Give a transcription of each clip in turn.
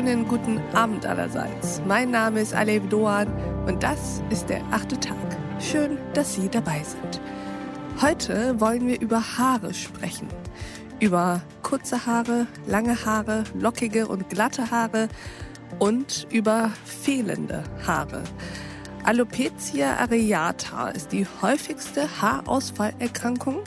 schönen guten Abend allerseits. Mein Name ist Alev Doan und das ist der achte Tag. Schön, dass Sie dabei sind. Heute wollen wir über Haare sprechen. Über kurze Haare, lange Haare, lockige und glatte Haare und über fehlende Haare. Alopecia areata ist die häufigste Haarausfallerkrankung.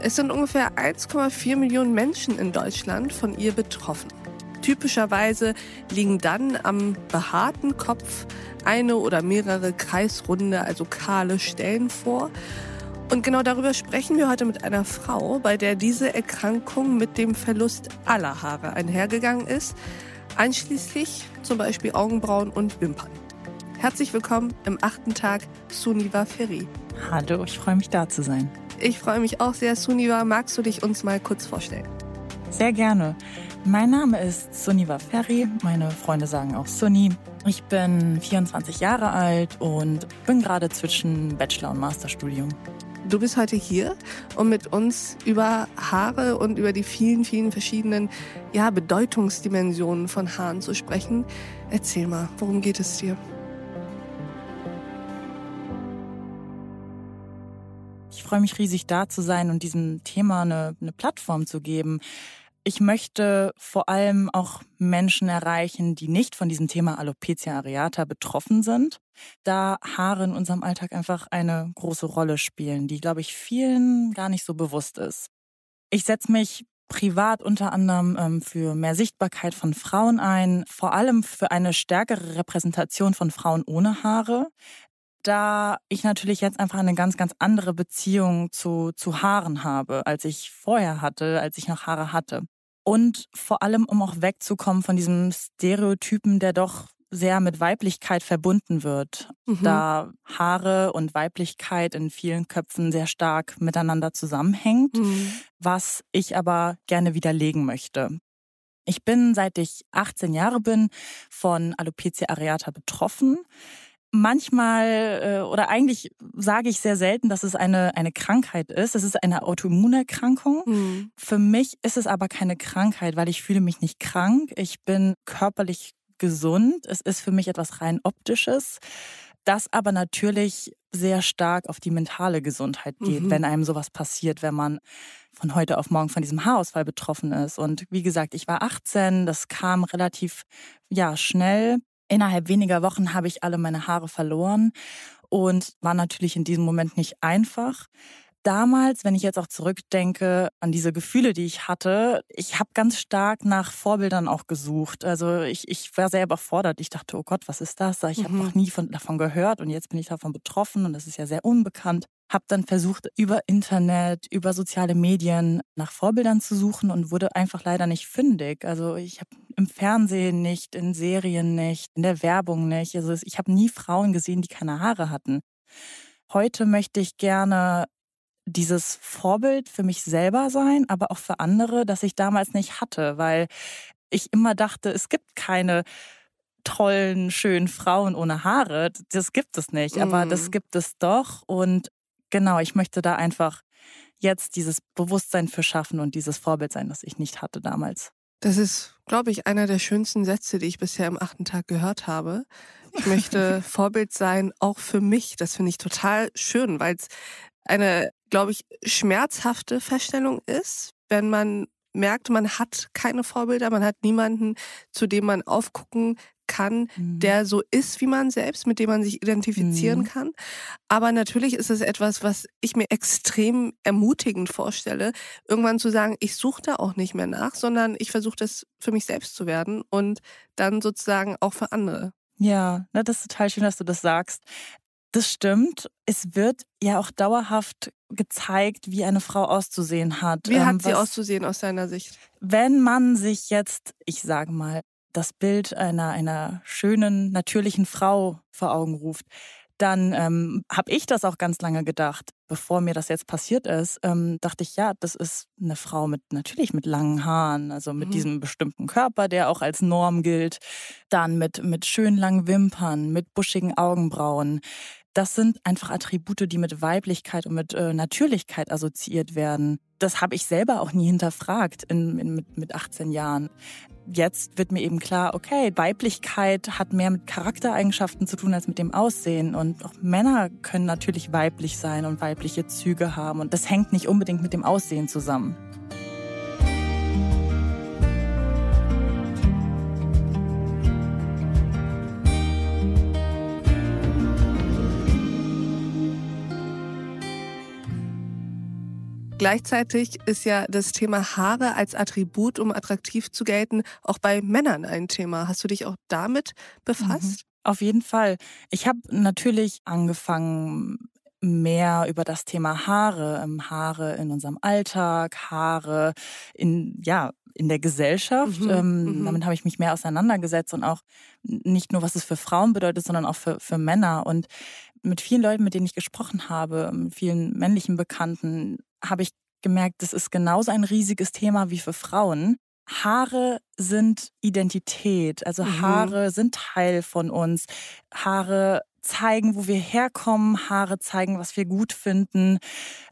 Es sind ungefähr 1,4 Millionen Menschen in Deutschland von ihr betroffen. Typischerweise liegen dann am behaarten Kopf eine oder mehrere kreisrunde, also kahle Stellen vor. Und genau darüber sprechen wir heute mit einer Frau, bei der diese Erkrankung mit dem Verlust aller Haare einhergegangen ist, einschließlich zum Beispiel Augenbrauen und Wimpern. Herzlich willkommen im achten Tag, Suniva Ferri. Hallo, ich freue mich da zu sein. Ich freue mich auch sehr, Suniva. Magst du dich uns mal kurz vorstellen? Sehr gerne. Mein Name ist Suniva Ferry. Meine Freunde sagen auch Sunny. Ich bin 24 Jahre alt und bin gerade zwischen Bachelor- und Masterstudium. Du bist heute hier, um mit uns über Haare und über die vielen, vielen verschiedenen ja, Bedeutungsdimensionen von Haaren zu sprechen. Erzähl mal, worum geht es dir? Ich freue mich riesig, da zu sein und diesem Thema eine, eine Plattform zu geben. Ich möchte vor allem auch Menschen erreichen, die nicht von diesem Thema Alopecia areata betroffen sind, da Haare in unserem Alltag einfach eine große Rolle spielen, die, glaube ich, vielen gar nicht so bewusst ist. Ich setze mich privat unter anderem ähm, für mehr Sichtbarkeit von Frauen ein, vor allem für eine stärkere Repräsentation von Frauen ohne Haare, da ich natürlich jetzt einfach eine ganz, ganz andere Beziehung zu, zu Haaren habe, als ich vorher hatte, als ich noch Haare hatte. Und vor allem, um auch wegzukommen von diesem Stereotypen, der doch sehr mit Weiblichkeit verbunden wird, mhm. da Haare und Weiblichkeit in vielen Köpfen sehr stark miteinander zusammenhängt, mhm. was ich aber gerne widerlegen möchte. Ich bin, seit ich 18 Jahre bin, von Alopecia areata betroffen manchmal äh, oder eigentlich sage ich sehr selten, dass es eine, eine Krankheit ist. Es ist eine Autoimmunerkrankung. Mhm. Für mich ist es aber keine Krankheit, weil ich fühle mich nicht krank. Ich bin körperlich gesund. Es ist für mich etwas rein optisches, das aber natürlich sehr stark auf die mentale Gesundheit geht, mhm. wenn einem sowas passiert, wenn man von heute auf morgen von diesem Haarausfall betroffen ist. Und wie gesagt, ich war 18, das kam relativ ja schnell Innerhalb weniger Wochen habe ich alle meine Haare verloren und war natürlich in diesem Moment nicht einfach. Damals, wenn ich jetzt auch zurückdenke an diese Gefühle, die ich hatte, ich habe ganz stark nach Vorbildern auch gesucht. Also ich, ich war sehr überfordert. Ich dachte, oh Gott, was ist das? Ich mhm. habe noch nie von, davon gehört und jetzt bin ich davon betroffen und das ist ja sehr unbekannt habe dann versucht, über Internet, über soziale Medien nach Vorbildern zu suchen und wurde einfach leider nicht fündig. Also ich habe im Fernsehen nicht, in Serien nicht, in der Werbung nicht. Also ich habe nie Frauen gesehen, die keine Haare hatten. Heute möchte ich gerne dieses Vorbild für mich selber sein, aber auch für andere, das ich damals nicht hatte, weil ich immer dachte, es gibt keine tollen, schönen Frauen ohne Haare. Das gibt es nicht, aber das mhm. gibt es doch. Und Genau, ich möchte da einfach jetzt dieses Bewusstsein für schaffen und dieses Vorbild sein, das ich nicht hatte damals. Das ist, glaube ich, einer der schönsten Sätze, die ich bisher im achten Tag gehört habe. Ich möchte Vorbild sein, auch für mich. Das finde ich total schön, weil es eine, glaube ich, schmerzhafte Feststellung ist, wenn man merkt, man hat keine Vorbilder, man hat niemanden, zu dem man aufgucken kann, mhm. der so ist wie man selbst, mit dem man sich identifizieren mhm. kann. Aber natürlich ist es etwas, was ich mir extrem ermutigend vorstelle, irgendwann zu sagen, ich suche da auch nicht mehr nach, sondern ich versuche das für mich selbst zu werden und dann sozusagen auch für andere. Ja, das ist total schön, dass du das sagst. Das stimmt. Es wird ja auch dauerhaft gezeigt, wie eine Frau auszusehen hat. Wie hat ähm, sie auszusehen aus deiner Sicht? Wenn man sich jetzt, ich sage mal, das Bild einer, einer schönen, natürlichen Frau vor Augen ruft, dann ähm, habe ich das auch ganz lange gedacht. Bevor mir das jetzt passiert ist, ähm, dachte ich, ja, das ist eine Frau mit natürlich mit langen Haaren, also mit mhm. diesem bestimmten Körper, der auch als Norm gilt. Dann mit, mit schön langen Wimpern, mit buschigen Augenbrauen. Das sind einfach Attribute, die mit Weiblichkeit und mit äh, Natürlichkeit assoziiert werden. Das habe ich selber auch nie hinterfragt in, in, mit, mit 18 Jahren. Jetzt wird mir eben klar, okay, Weiblichkeit hat mehr mit Charaktereigenschaften zu tun als mit dem Aussehen. Und auch Männer können natürlich weiblich sein und weibliche Züge haben. Und das hängt nicht unbedingt mit dem Aussehen zusammen. Gleichzeitig ist ja das Thema Haare als Attribut, um attraktiv zu gelten, auch bei Männern ein Thema. Hast du dich auch damit befasst? Mhm. Auf jeden Fall. Ich habe natürlich angefangen, mehr über das Thema Haare, ähm, Haare in unserem Alltag, Haare in, ja, in der Gesellschaft. Mhm, ähm, mhm. Damit habe ich mich mehr auseinandergesetzt und auch nicht nur, was es für Frauen bedeutet, sondern auch für, für Männer. Und mit vielen Leuten, mit denen ich gesprochen habe, mit vielen männlichen Bekannten, habe ich gemerkt, das ist genauso ein riesiges Thema wie für Frauen. Haare sind Identität, also mhm. Haare sind Teil von uns. Haare zeigen, wo wir herkommen, Haare zeigen, was wir gut finden.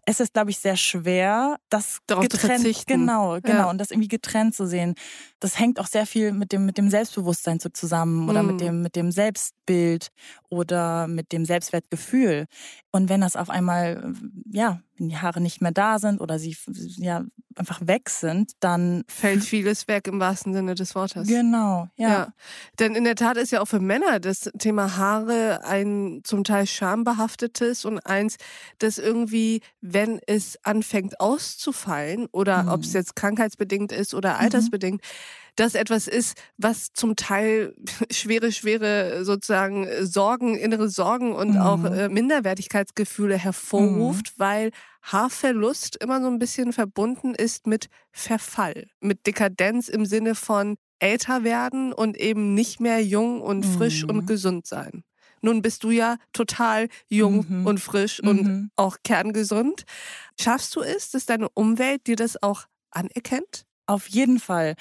Es ist, glaube ich, sehr schwer, das Darauf getrennt, genau, genau, ja. und das irgendwie getrennt zu sehen. Das hängt auch sehr viel mit dem mit dem Selbstbewusstsein so zusammen oder mhm. mit dem mit dem Selbstbild oder mit dem Selbstwertgefühl. Und wenn das auf einmal ja wenn die Haare nicht mehr da sind oder sie ja einfach weg sind, dann fällt vieles weg im wahrsten Sinne des Wortes. Genau, ja. ja. Denn in der Tat ist ja auch für Männer das Thema Haare ein zum Teil schambehaftetes und eins, das irgendwie, wenn es anfängt auszufallen oder mhm. ob es jetzt krankheitsbedingt ist oder mhm. altersbedingt, mhm das etwas ist, was zum Teil schwere, schwere sozusagen Sorgen, innere Sorgen und mhm. auch äh, Minderwertigkeitsgefühle hervorruft, mhm. weil Haarverlust immer so ein bisschen verbunden ist mit Verfall, mit Dekadenz im Sinne von älter werden und eben nicht mehr jung und frisch mhm. und gesund sein. Nun bist du ja total jung mhm. und frisch und mhm. auch kerngesund. Schaffst du es, dass deine Umwelt dir das auch anerkennt? Auf jeden Fall.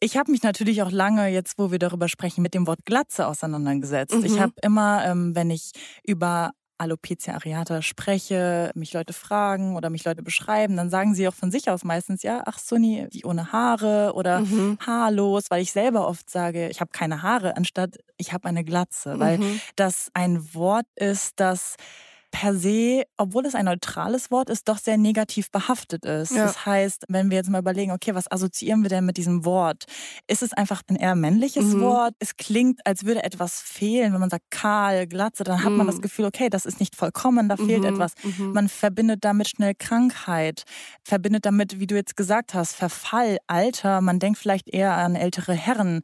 Ich habe mich natürlich auch lange, jetzt wo wir darüber sprechen, mit dem Wort Glatze auseinandergesetzt. Mhm. Ich habe immer, ähm, wenn ich über Alopecia areata spreche, mich Leute fragen oder mich Leute beschreiben, dann sagen sie auch von sich aus meistens, ja, ach Sunny, die ohne Haare oder mhm. haarlos, weil ich selber oft sage, ich habe keine Haare, anstatt ich habe eine Glatze, weil mhm. das ein Wort ist, das per se, obwohl es ein neutrales Wort ist, doch sehr negativ behaftet ist. Ja. Das heißt, wenn wir jetzt mal überlegen, okay, was assoziieren wir denn mit diesem Wort? Ist es einfach ein eher männliches mhm. Wort? Es klingt, als würde etwas fehlen. Wenn man sagt kahl, glatze, dann hat mhm. man das mhm. Gefühl, okay, das ist nicht vollkommen, da fehlt mhm. etwas. Mhm. Man verbindet damit schnell Krankheit, verbindet damit, wie du jetzt gesagt hast, Verfall, Alter. Man denkt vielleicht eher an ältere Herren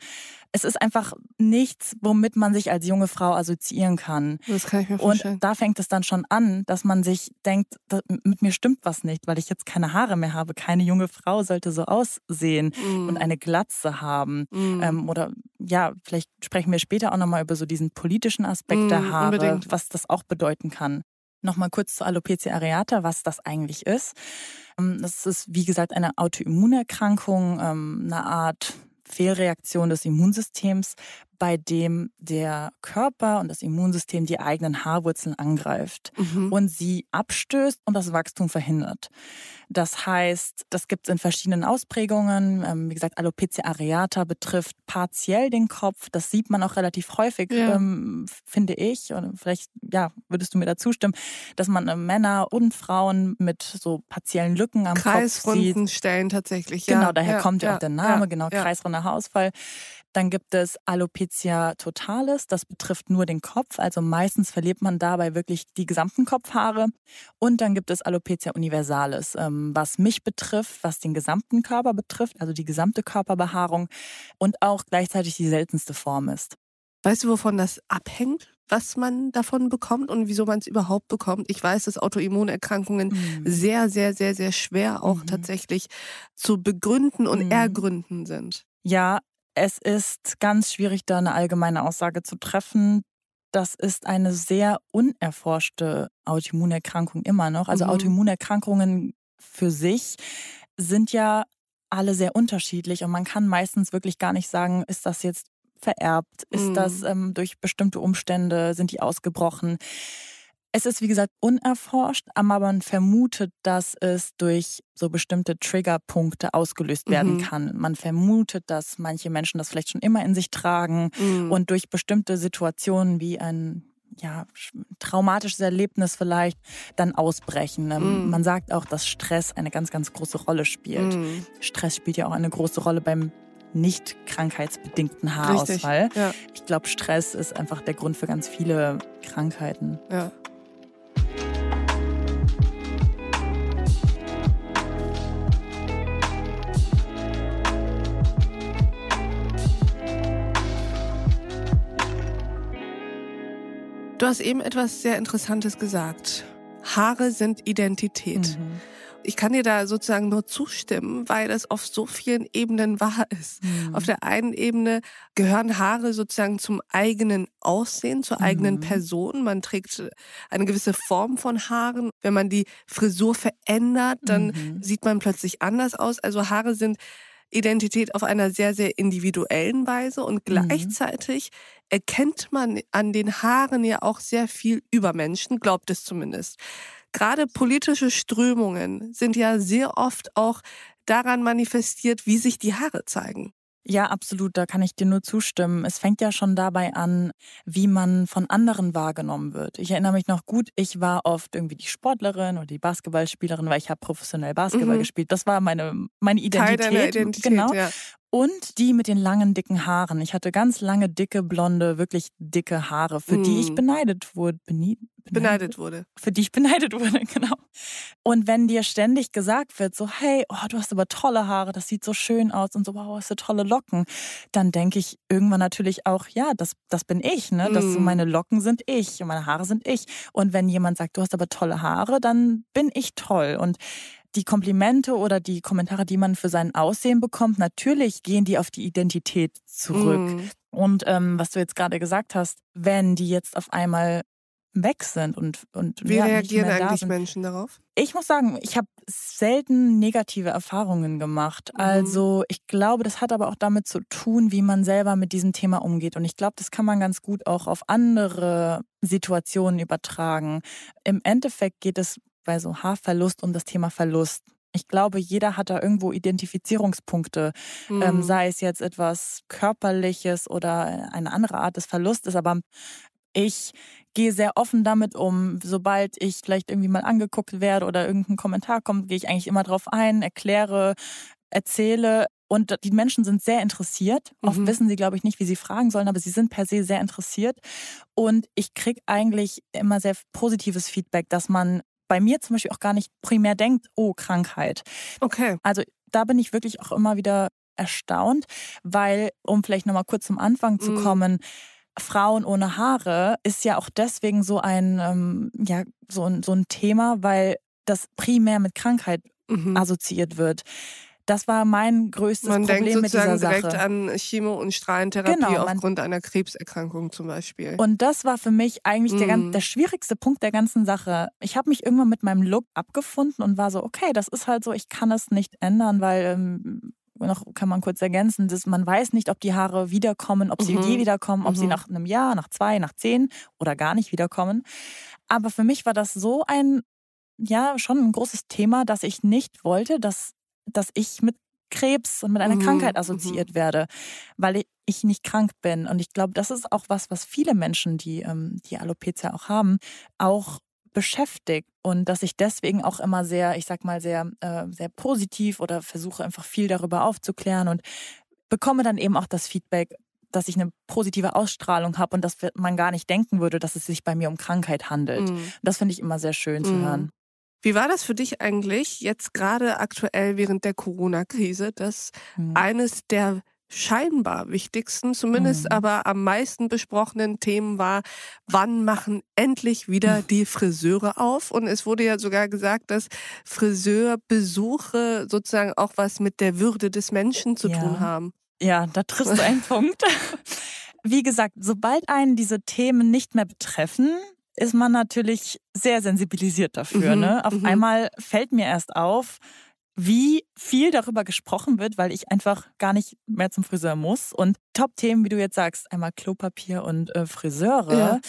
es ist einfach nichts, womit man sich als junge Frau assoziieren kann. Das kann ich mir vorstellen. Und da fängt es dann schon an, dass man sich denkt, mit mir stimmt was nicht, weil ich jetzt keine Haare mehr habe. Keine junge Frau sollte so aussehen mm. und eine Glatze haben. Mm. Ähm, oder ja, vielleicht sprechen wir später auch nochmal über so diesen politischen Aspekt mm, der Haare, unbedingt. was das auch bedeuten kann. Nochmal kurz zu Alopecia areata, was das eigentlich ist. Ähm, das ist, wie gesagt, eine Autoimmunerkrankung, ähm, eine Art Fehlreaktion des Immunsystems, bei dem der Körper und das Immunsystem die eigenen Haarwurzeln angreift mhm. und sie abstößt und das Wachstum verhindert. Das heißt, das gibt es in verschiedenen Ausprägungen. Ähm, wie gesagt, Alopecia areata betrifft partiell den Kopf. Das sieht man auch relativ häufig, ja. ähm, finde ich. Und vielleicht, ja, würdest du mir da zustimmen, dass man äh, Männer und Frauen mit so partiellen Lücken am Kopf sieht. Kreisrunden Stellen tatsächlich, ja. Genau, daher ja, kommt ja, auch der Name, genau, kreisrunder Haarausfall. Dann gibt es Alopecia totalis, das betrifft nur den Kopf, also meistens verliert man dabei wirklich die gesamten Kopfhaare. Und dann gibt es Alopecia universalis, ähm, was mich betrifft, was den gesamten Körper betrifft, also die gesamte Körperbehaarung und auch gleichzeitig die seltenste Form ist. Weißt du, wovon das abhängt? was man davon bekommt und wieso man es überhaupt bekommt. Ich weiß, dass Autoimmunerkrankungen mhm. sehr, sehr, sehr, sehr schwer auch mhm. tatsächlich zu begründen und mhm. ergründen sind. Ja, es ist ganz schwierig, da eine allgemeine Aussage zu treffen. Das ist eine sehr unerforschte Autoimmunerkrankung immer noch. Also mhm. Autoimmunerkrankungen für sich sind ja alle sehr unterschiedlich und man kann meistens wirklich gar nicht sagen, ist das jetzt vererbt, ist mhm. das ähm, durch bestimmte Umstände, sind die ausgebrochen. Es ist, wie gesagt, unerforscht, aber man vermutet, dass es durch so bestimmte Triggerpunkte ausgelöst werden mhm. kann. Man vermutet, dass manche Menschen das vielleicht schon immer in sich tragen mhm. und durch bestimmte Situationen wie ein ja, traumatisches Erlebnis vielleicht dann ausbrechen. Ähm, mm. Man sagt auch, dass Stress eine ganz, ganz große Rolle spielt. Mm. Stress spielt ja auch eine große Rolle beim nicht krankheitsbedingten Haarausfall. Ja. Ich glaube, Stress ist einfach der Grund für ganz viele Krankheiten. Ja. Du hast eben etwas sehr Interessantes gesagt. Haare sind Identität. Mhm. Ich kann dir da sozusagen nur zustimmen, weil das auf so vielen Ebenen wahr ist. Mhm. Auf der einen Ebene gehören Haare sozusagen zum eigenen Aussehen, zur eigenen mhm. Person. Man trägt eine gewisse Form von Haaren. Wenn man die Frisur verändert, dann mhm. sieht man plötzlich anders aus. Also Haare sind Identität auf einer sehr, sehr individuellen Weise und mhm. gleichzeitig erkennt man an den Haaren ja auch sehr viel über Menschen, glaubt es zumindest. Gerade politische Strömungen sind ja sehr oft auch daran manifestiert, wie sich die Haare zeigen. Ja, absolut, da kann ich dir nur zustimmen. Es fängt ja schon dabei an, wie man von anderen wahrgenommen wird. Ich erinnere mich noch gut, ich war oft irgendwie die Sportlerin oder die Basketballspielerin, weil ich habe professionell Basketball mhm. gespielt. Das war meine, meine Identität. Teil deiner Identität genau. Ja. Und die mit den langen, dicken Haaren. Ich hatte ganz lange, dicke, blonde, wirklich dicke Haare, für mm. die ich mhm. beneidet wurde. Beneidet? beneidet wurde. Für die ich beneidet wurde, genau. Und wenn dir ständig gesagt wird, so, hey, oh, du hast aber tolle Haare, das sieht so schön aus und so, wow, hast du tolle Locken, dann denke ich irgendwann natürlich auch, ja, das, das bin ich, ne? Das, mm. Meine Locken sind ich und meine Haare sind ich. Und wenn jemand sagt, du hast aber tolle Haare, dann bin ich toll. Und die Komplimente oder die Kommentare, die man für sein Aussehen bekommt, natürlich gehen die auf die Identität zurück. Mm. Und ähm, was du jetzt gerade gesagt hast, wenn die jetzt auf einmal weg sind und und wie ja, reagieren eigentlich Menschen darauf? Ich muss sagen, ich habe selten negative Erfahrungen gemacht. Mhm. Also ich glaube, das hat aber auch damit zu tun, wie man selber mit diesem Thema umgeht. Und ich glaube, das kann man ganz gut auch auf andere Situationen übertragen. Im Endeffekt geht es bei so Haarverlust um das Thema Verlust. Ich glaube, jeder hat da irgendwo Identifizierungspunkte, mhm. ähm, sei es jetzt etwas Körperliches oder eine andere Art des Verlustes. Aber ich gehe sehr offen damit um. Sobald ich vielleicht irgendwie mal angeguckt werde oder irgendein Kommentar kommt, gehe ich eigentlich immer drauf ein, erkläre, erzähle. Und die Menschen sind sehr interessiert. Mhm. Oft wissen sie, glaube ich, nicht, wie sie fragen sollen, aber sie sind per se sehr interessiert. Und ich kriege eigentlich immer sehr positives Feedback, dass man bei mir zum Beispiel auch gar nicht primär denkt, oh, Krankheit. Okay. Also da bin ich wirklich auch immer wieder erstaunt, weil, um vielleicht nochmal kurz zum Anfang zu mm. kommen, Frauen ohne Haare ist ja auch deswegen so ein, ähm, ja, so ein, so ein Thema, weil das primär mit Krankheit mhm. assoziiert wird. Das war mein größtes man Problem denkt mit dieser Sache. direkt an Chemo- und Strahlentherapie genau, aufgrund einer Krebserkrankung zum Beispiel. Und das war für mich eigentlich mm. der, mhm. der schwierigste Punkt der ganzen Sache. Ich habe mich irgendwann mit meinem Look abgefunden und war so, okay, das ist halt so, ich kann es nicht ändern, weil ähm, noch kann man kurz ergänzen, dass man weiß nicht, ob die Haare wiederkommen, ob sie mhm. je wiederkommen, ob mhm. sie nach einem Jahr, nach zwei, nach zehn oder gar nicht wiederkommen. Aber für mich war das so ein, ja, schon ein großes Thema, dass ich nicht wollte, dass dass ich mit Krebs und mit einer mhm. Krankheit assoziiert mhm. werde, weil ich nicht krank bin. Und ich glaube, das ist auch was, was viele Menschen, die ähm, die Alopecia auch haben, auch beschäftigt und dass ich deswegen auch immer sehr, ich sag mal, sehr, äh, sehr positiv oder versuche einfach viel darüber aufzuklären und bekomme dann eben auch das Feedback, dass ich eine positive Ausstrahlung habe und dass man gar nicht denken würde, dass es sich bei mir um Krankheit handelt. Mhm. Das finde ich immer sehr schön zu mhm. hören. Wie war das für dich eigentlich jetzt gerade aktuell während der Corona-Krise, dass mhm. eines der scheinbar wichtigsten, zumindest mhm. aber am meisten besprochenen Themen war, wann machen endlich wieder die Friseure auf? Und es wurde ja sogar gesagt, dass Friseurbesuche sozusagen auch was mit der Würde des Menschen zu ja. tun haben. Ja, da triffst du einen Punkt. Wie gesagt, sobald einen diese Themen nicht mehr betreffen, ist man natürlich sehr sensibilisiert dafür. Mhm, ne? Auf mhm. einmal fällt mir erst auf, wie viel darüber gesprochen wird, weil ich einfach gar nicht mehr zum Friseur muss. Und Top-Themen, wie du jetzt sagst, einmal Klopapier und äh, Friseure. Ja.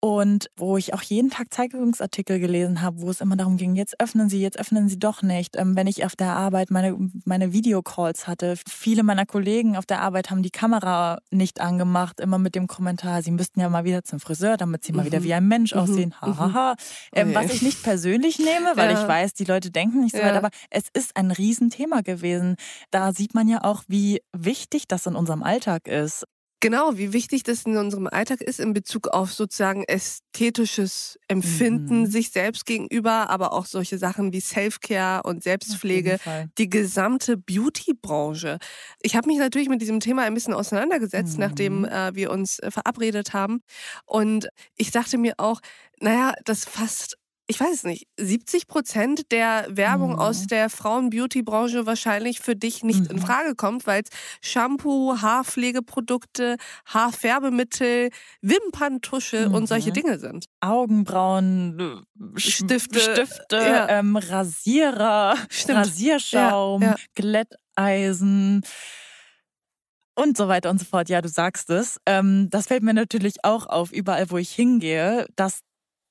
Und wo ich auch jeden Tag Zeitungsartikel gelesen habe, wo es immer darum ging, jetzt öffnen Sie, jetzt öffnen Sie doch nicht. Ähm, wenn ich auf der Arbeit meine, meine Videocalls hatte, viele meiner Kollegen auf der Arbeit haben die Kamera nicht angemacht, immer mit dem Kommentar, Sie müssten ja mal wieder zum Friseur, damit Sie mal wieder mhm. wie ein Mensch mhm. aussehen. Hahaha. Mhm. Ähm, was ich nicht persönlich nehme, weil ja. ich weiß, die Leute denken nicht so ja. weit, aber es ist ein Riesenthema gewesen. Da sieht man ja auch, wie wichtig das in unserem Alltag ist. Genau, wie wichtig das in unserem Alltag ist in Bezug auf sozusagen ästhetisches Empfinden mhm. sich selbst gegenüber, aber auch solche Sachen wie Self-Care und Selbstpflege, die gesamte Beauty-Branche. Ich habe mich natürlich mit diesem Thema ein bisschen auseinandergesetzt, mhm. nachdem äh, wir uns äh, verabredet haben. Und ich dachte mir auch, naja, das fasst ich weiß es nicht, 70 Prozent der Werbung mhm. aus der Frauen-Beauty-Branche wahrscheinlich für dich nicht mhm. in Frage kommt, weil es Shampoo, Haarpflegeprodukte, Haarfärbemittel, Wimperntusche mhm. und solche. Dinge sind. Augenbrauen, äh, Stifte, Stifte ja. ähm, Rasierer, Stimmt. Rasierschaum, ja, ja. Glätteisen und so weiter und so fort. Ja, du sagst es. Ähm, das fällt mir natürlich auch auf, überall wo ich hingehe, dass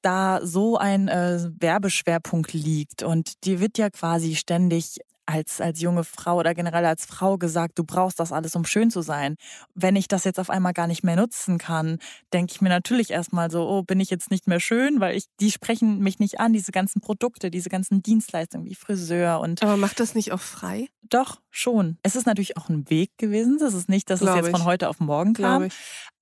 da so ein äh, Werbeschwerpunkt liegt und dir wird ja quasi ständig als, als junge Frau oder generell als Frau gesagt, du brauchst das alles, um schön zu sein. Wenn ich das jetzt auf einmal gar nicht mehr nutzen kann, denke ich mir natürlich erstmal so, oh, bin ich jetzt nicht mehr schön, weil ich, die sprechen mich nicht an, diese ganzen Produkte, diese ganzen Dienstleistungen wie Friseur und. Aber macht das nicht auch frei? Doch, schon. Es ist natürlich auch ein Weg gewesen. Das ist nicht, dass Glaub es jetzt ich. von heute auf morgen kam.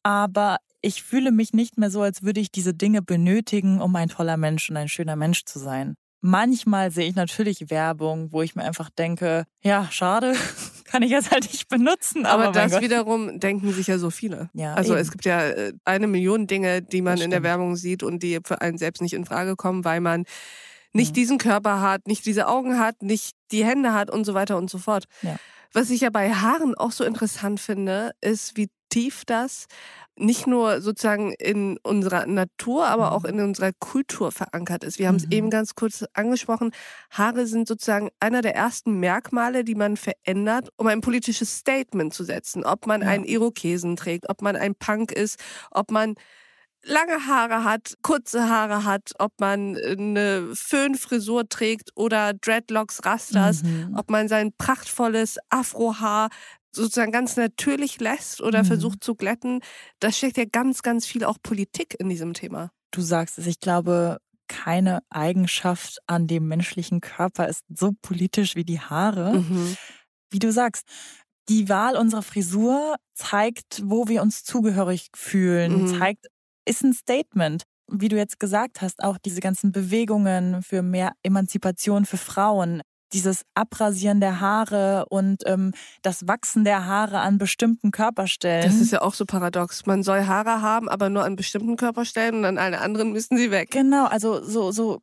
Aber ich fühle mich nicht mehr so, als würde ich diese Dinge benötigen, um ein toller Mensch und ein schöner Mensch zu sein. Manchmal sehe ich natürlich Werbung, wo ich mir einfach denke, ja, schade, kann ich jetzt halt nicht benutzen. Aber, aber das Gott. wiederum denken sich ja so viele. Ja, also eben. es gibt ja äh, eine Million Dinge, die man in der Werbung sieht und die für einen selbst nicht in Frage kommen, weil man nicht mhm. diesen Körper hat, nicht diese Augen hat, nicht die Hände hat und so weiter und so fort. Ja. Was ich ja bei Haaren auch so interessant finde, ist, wie tief das nicht nur sozusagen in unserer Natur, aber auch mhm. in unserer Kultur verankert ist. Wir haben es mhm. eben ganz kurz angesprochen. Haare sind sozusagen einer der ersten Merkmale, die man verändert, um ein politisches Statement zu setzen. Ob man ja. einen Irokesen trägt, ob man ein Punk ist, ob man lange Haare hat, kurze Haare hat, ob man eine Föhnfrisur trägt oder Dreadlocks, Rastas, mhm. ob man sein prachtvolles Afrohaar sozusagen ganz natürlich lässt oder mhm. versucht zu glätten, da steckt ja ganz, ganz viel auch Politik in diesem Thema. Du sagst es, ich glaube, keine Eigenschaft an dem menschlichen Körper ist so politisch wie die Haare. Mhm. Wie du sagst, die Wahl unserer Frisur zeigt, wo wir uns zugehörig fühlen, mhm. zeigt, ist ein Statement. Wie du jetzt gesagt hast, auch diese ganzen Bewegungen für mehr Emanzipation für Frauen dieses Abrasieren der Haare und ähm, das Wachsen der Haare an bestimmten Körperstellen. Das ist ja auch so paradox. Man soll Haare haben, aber nur an bestimmten Körperstellen und an allen anderen müssen sie weg. Genau, also so, so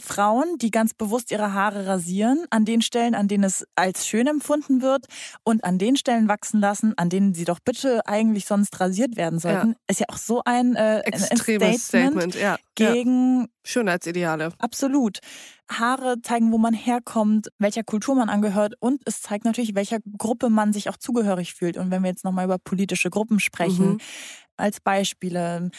Frauen, die ganz bewusst ihre Haare rasieren, an den Stellen, an denen es als schön empfunden wird und an den Stellen wachsen lassen, an denen sie doch bitte eigentlich sonst rasiert werden sollten, ja. ist ja auch so ein, äh, Extremes Statement, Statement ja. gegen ja. Schönheitsideale. Absolut. Haare zeigen, wo man herkommt, welcher Kultur man angehört und es zeigt natürlich, welcher Gruppe man sich auch zugehörig fühlt. Und wenn wir jetzt nochmal über politische Gruppen sprechen, mhm. als Beispiele,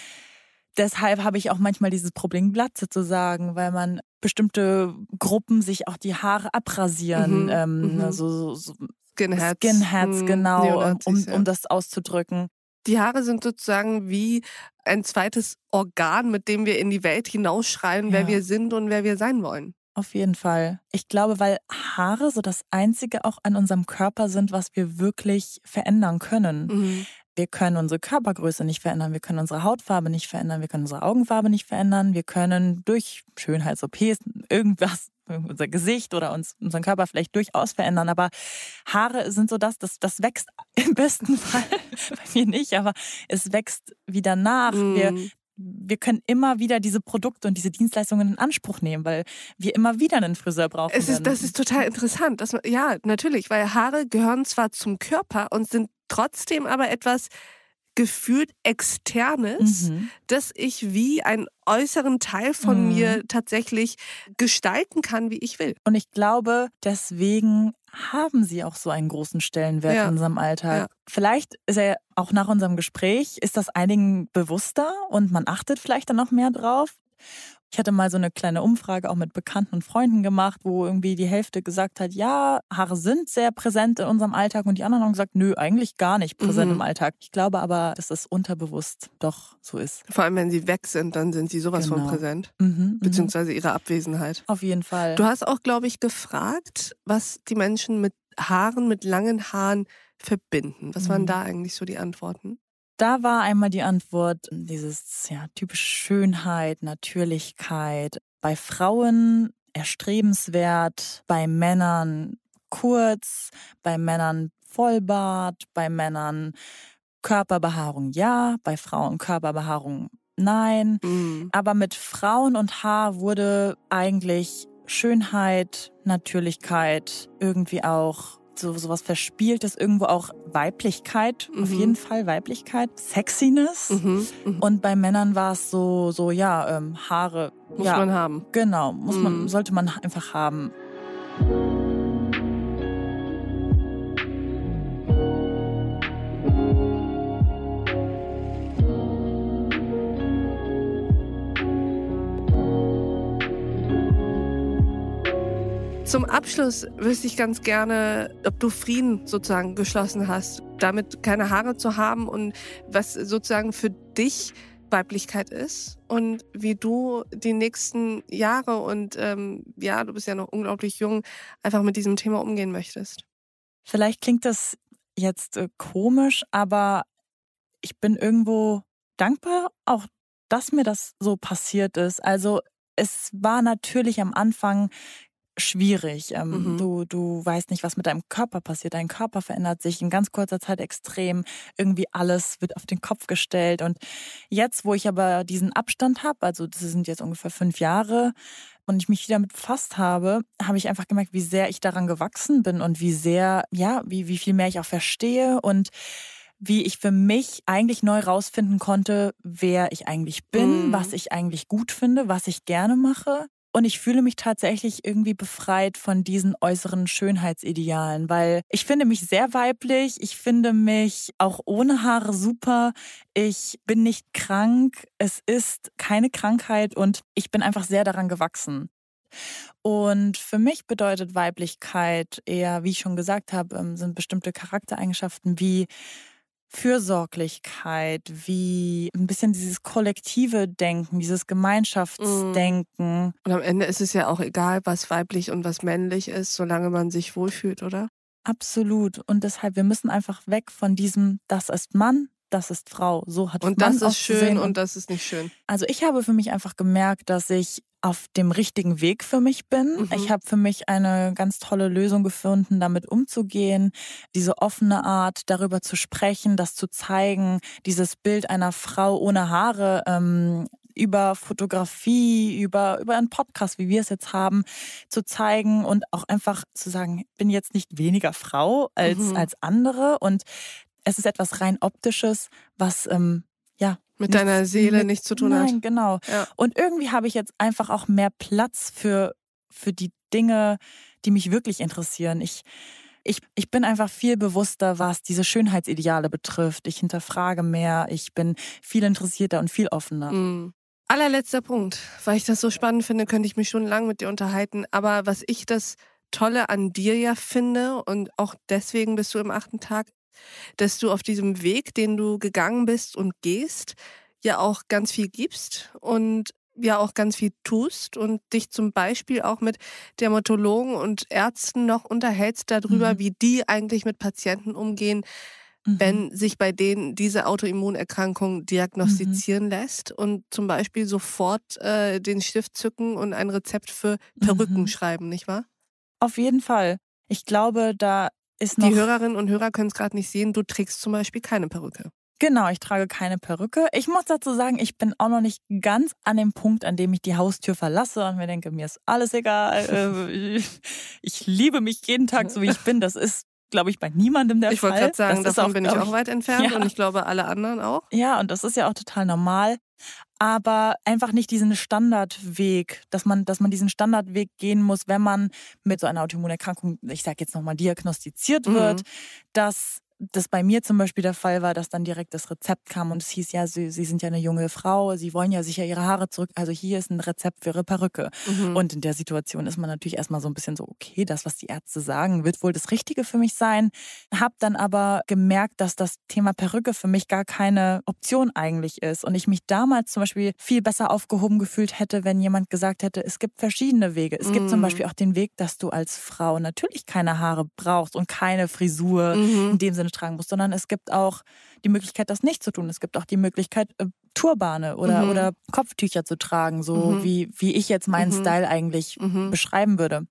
deshalb habe ich auch manchmal dieses Problem, Glatze zu sagen, weil man bestimmte Gruppen sich auch die Haare abrasieren. Mhm, ähm, mhm. Also so, so Skinheads. Skinheads, mhm, genau, um, um, um das auszudrücken. Die Haare sind sozusagen wie ein zweites Organ, mit dem wir in die Welt hinausschreien, ja. wer wir sind und wer wir sein wollen. Auf jeden Fall. Ich glaube, weil Haare so das Einzige auch an unserem Körper sind, was wir wirklich verändern können. Mhm. Wir können unsere Körpergröße nicht verändern, wir können unsere Hautfarbe nicht verändern, wir können unsere Augenfarbe nicht verändern, wir können durch Schönheits-OPs irgendwas, unser Gesicht oder uns, unseren Körper vielleicht durchaus verändern. Aber Haare sind so das, das, das wächst im besten Fall, bei mir nicht, aber es wächst wieder nach. Mm. Wir, wir können immer wieder diese Produkte und diese Dienstleistungen in Anspruch nehmen, weil wir immer wieder einen Friseur brauchen. Es ist, das ist total interessant. Dass man, ja, natürlich, weil Haare gehören zwar zum Körper und sind trotzdem aber etwas gefühlt Externes, mhm. dass ich wie einen äußeren Teil von mhm. mir tatsächlich gestalten kann, wie ich will. Und ich glaube, deswegen haben sie auch so einen großen Stellenwert ja. in unserem Alltag. Ja. Vielleicht ist er auch nach unserem Gespräch, ist das einigen bewusster und man achtet vielleicht dann noch mehr drauf. Ich hatte mal so eine kleine Umfrage auch mit Bekannten und Freunden gemacht, wo irgendwie die Hälfte gesagt hat, ja, Haare sind sehr präsent in unserem Alltag und die anderen haben gesagt, nö, eigentlich gar nicht präsent mhm. im Alltag. Ich glaube aber, dass es unterbewusst doch so ist. Vor allem, wenn sie weg sind, dann sind sie sowas genau. von präsent. Mhm, mhm, beziehungsweise ihre Abwesenheit. Auf jeden Fall. Du hast auch, glaube ich, gefragt, was die Menschen mit Haaren, mit langen Haaren verbinden. Was waren mhm. da eigentlich so die Antworten? Da war einmal die Antwort, dieses ja, typisch Schönheit, Natürlichkeit. Bei Frauen erstrebenswert, bei Männern kurz, bei Männern Vollbart, bei Männern Körperbehaarung ja, bei Frauen Körperbehaarung nein. Mhm. Aber mit Frauen und Haar wurde eigentlich Schönheit, Natürlichkeit, irgendwie auch so sowas Verspieltes, irgendwo auch Weiblichkeit, mhm. auf jeden Fall Weiblichkeit, Sexiness. Mhm. Mhm. Und bei Männern war es so, so ja, ähm, Haare. Muss ja, man haben. Genau, muss man, mhm. sollte man einfach haben. Zum Abschluss wüsste ich ganz gerne, ob du Frieden sozusagen geschlossen hast, damit keine Haare zu haben und was sozusagen für dich Weiblichkeit ist und wie du die nächsten Jahre und ähm, ja, du bist ja noch unglaublich jung, einfach mit diesem Thema umgehen möchtest. Vielleicht klingt das jetzt äh, komisch, aber ich bin irgendwo dankbar, auch dass mir das so passiert ist. Also es war natürlich am Anfang schwierig. Ähm, mhm. du, du weißt nicht, was mit deinem Körper passiert. Dein Körper verändert sich in ganz kurzer Zeit extrem. Irgendwie alles wird auf den Kopf gestellt. Und jetzt, wo ich aber diesen Abstand habe, also das sind jetzt ungefähr fünf Jahre, und ich mich wieder mit befasst habe, habe ich einfach gemerkt, wie sehr ich daran gewachsen bin und wie sehr, ja, wie, wie viel mehr ich auch verstehe und wie ich für mich eigentlich neu rausfinden konnte, wer ich eigentlich bin, mhm. was ich eigentlich gut finde, was ich gerne mache. Und ich fühle mich tatsächlich irgendwie befreit von diesen äußeren Schönheitsidealen, weil ich finde mich sehr weiblich, ich finde mich auch ohne Haare super, ich bin nicht krank, es ist keine Krankheit und ich bin einfach sehr daran gewachsen. Und für mich bedeutet Weiblichkeit eher, wie ich schon gesagt habe, ähm, sind bestimmte Charaktereigenschaften wie Fürsorglichkeit, wie ein bisschen dieses kollektive Denken, dieses Gemeinschaftsdenken. Mm. Und am Ende ist es ja auch egal, was weiblich und was männlich ist, solange man sich wohlfühlt, oder? Absolut. Und deshalb, wir müssen einfach weg von diesem, das ist Mann, das ist Frau. So hat Und das ist schön und das ist nicht schön. Also ich habe für mich einfach gemerkt, dass ich auf dem richtigen Weg für mich bin. Mhm. Ich habe für mich eine ganz tolle Lösung gefunden, damit umzugehen, diese offene Art, darüber zu sprechen, das zu zeigen, dieses Bild einer Frau ohne Haare ähm, über Fotografie, über, über einen Podcast, wie wir es jetzt haben, zu zeigen und auch einfach zu sagen, bin jetzt nicht weniger Frau als, mhm. als andere und es ist etwas rein optisches, was ähm, ja mit deiner Seele mit, nichts zu tun nein, hat. Nein, genau. Ja. Und irgendwie habe ich jetzt einfach auch mehr Platz für, für die Dinge, die mich wirklich interessieren. Ich, ich, ich bin einfach viel bewusster, was diese Schönheitsideale betrifft. Ich hinterfrage mehr, ich bin viel interessierter und viel offener. Mhm. Allerletzter Punkt, weil ich das so spannend finde, könnte ich mich schon lange mit dir unterhalten. Aber was ich das Tolle an dir ja finde und auch deswegen bist du im achten Tag, dass du auf diesem Weg, den du gegangen bist und gehst, ja auch ganz viel gibst und ja auch ganz viel tust und dich zum Beispiel auch mit Dermatologen und Ärzten noch unterhältst darüber, mhm. wie die eigentlich mit Patienten umgehen, mhm. wenn sich bei denen diese Autoimmunerkrankung diagnostizieren mhm. lässt und zum Beispiel sofort äh, den Stift zücken und ein Rezept für Perücken mhm. schreiben, nicht wahr? Auf jeden Fall. Ich glaube, da ist noch. Die Hörerinnen und Hörer können es gerade nicht sehen. Du trägst zum Beispiel keine Perücke. Genau, ich trage keine Perücke. Ich muss dazu sagen, ich bin auch noch nicht ganz an dem Punkt, an dem ich die Haustür verlasse und mir denke, mir ist alles egal. Äh, ich liebe mich jeden Tag, so wie ich bin. Das ist glaube ich, bei niemandem der ich Fall. Ich wollte gerade sagen, das davon auch, bin ich auch weit entfernt ja. und ich glaube alle anderen auch. Ja, und das ist ja auch total normal. Aber einfach nicht diesen Standardweg, dass man, dass man diesen Standardweg gehen muss, wenn man mit so einer Autoimmunerkrankung, ich sage jetzt nochmal, diagnostiziert wird, mhm. dass das bei mir zum Beispiel der Fall war, dass dann direkt das Rezept kam und es hieß, ja, Sie, Sie sind ja eine junge Frau, Sie wollen ja sicher Ihre Haare zurück. Also hier ist ein Rezept für Ihre Perücke. Mhm. Und in der Situation ist man natürlich erstmal so ein bisschen so, okay, das, was die Ärzte sagen, wird wohl das Richtige für mich sein. Hab dann aber gemerkt, dass das Thema Perücke für mich gar keine Option eigentlich ist. Und ich mich damals zum Beispiel viel besser aufgehoben gefühlt hätte, wenn jemand gesagt hätte, es gibt verschiedene Wege. Es mhm. gibt zum mhm. Beispiel auch den Weg, dass du als Frau natürlich keine Haare brauchst und keine Frisur mhm. in dem Sinne tragen musst, sondern es gibt auch die Möglichkeit, das nicht zu tun. Es gibt auch die Möglichkeit, äh, Turbane oder, mhm. oder Kopftücher zu tragen, so mhm. wie, wie ich jetzt meinen mhm. Style eigentlich mhm. beschreiben würde.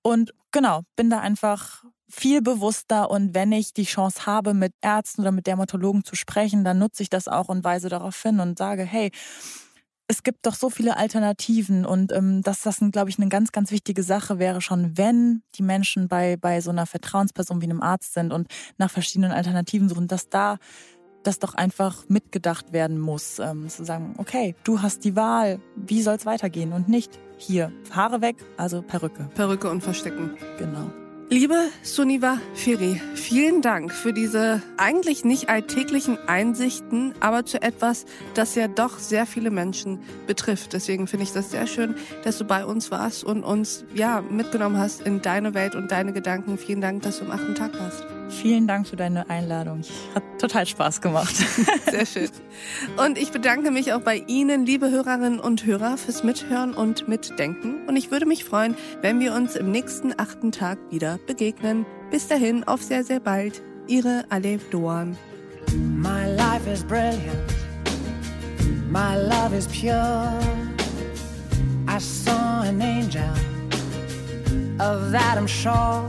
Und genau, bin da einfach viel bewusster und wenn ich die Chance habe, mit Ärzten oder mit Dermatologen zu sprechen, dann nutze ich das auch und weise darauf hin und sage, hey, es gibt doch so viele Alternativen und ähm, dass das, glaube ich, eine ganz, ganz wichtige Sache wäre schon, wenn die Menschen bei, bei so einer Vertrauensperson wie einem Arzt sind und nach verschiedenen Alternativen suchen, dass da das doch einfach mitgedacht werden muss, ähm, zu sagen, okay, du hast die Wahl, wie soll es weitergehen und nicht hier Haare weg, also Perücke. Perücke und verstecken. Genau. Liebe Suniva Firi, vielen Dank für diese eigentlich nicht alltäglichen Einsichten, aber zu etwas, das ja doch sehr viele Menschen betrifft. Deswegen finde ich das sehr schön, dass du bei uns warst und uns ja mitgenommen hast in deine Welt und deine Gedanken. Vielen Dank, dass du am achten Tag warst. Vielen Dank für deine Einladung. Hat total Spaß gemacht. Sehr schön. Und ich bedanke mich auch bei Ihnen, liebe Hörerinnen und Hörer, fürs Mithören und Mitdenken. Und ich würde mich freuen, wenn wir uns im nächsten achten Tag wieder begegnen. Bis dahin, auf sehr, sehr bald. Ihre Alev Doan. My life is brilliant. My love is pure. I saw an angel. Of that I'm sure.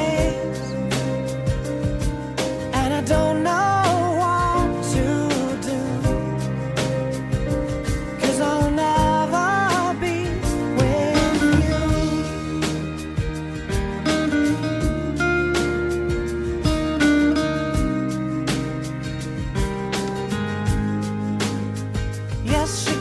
I will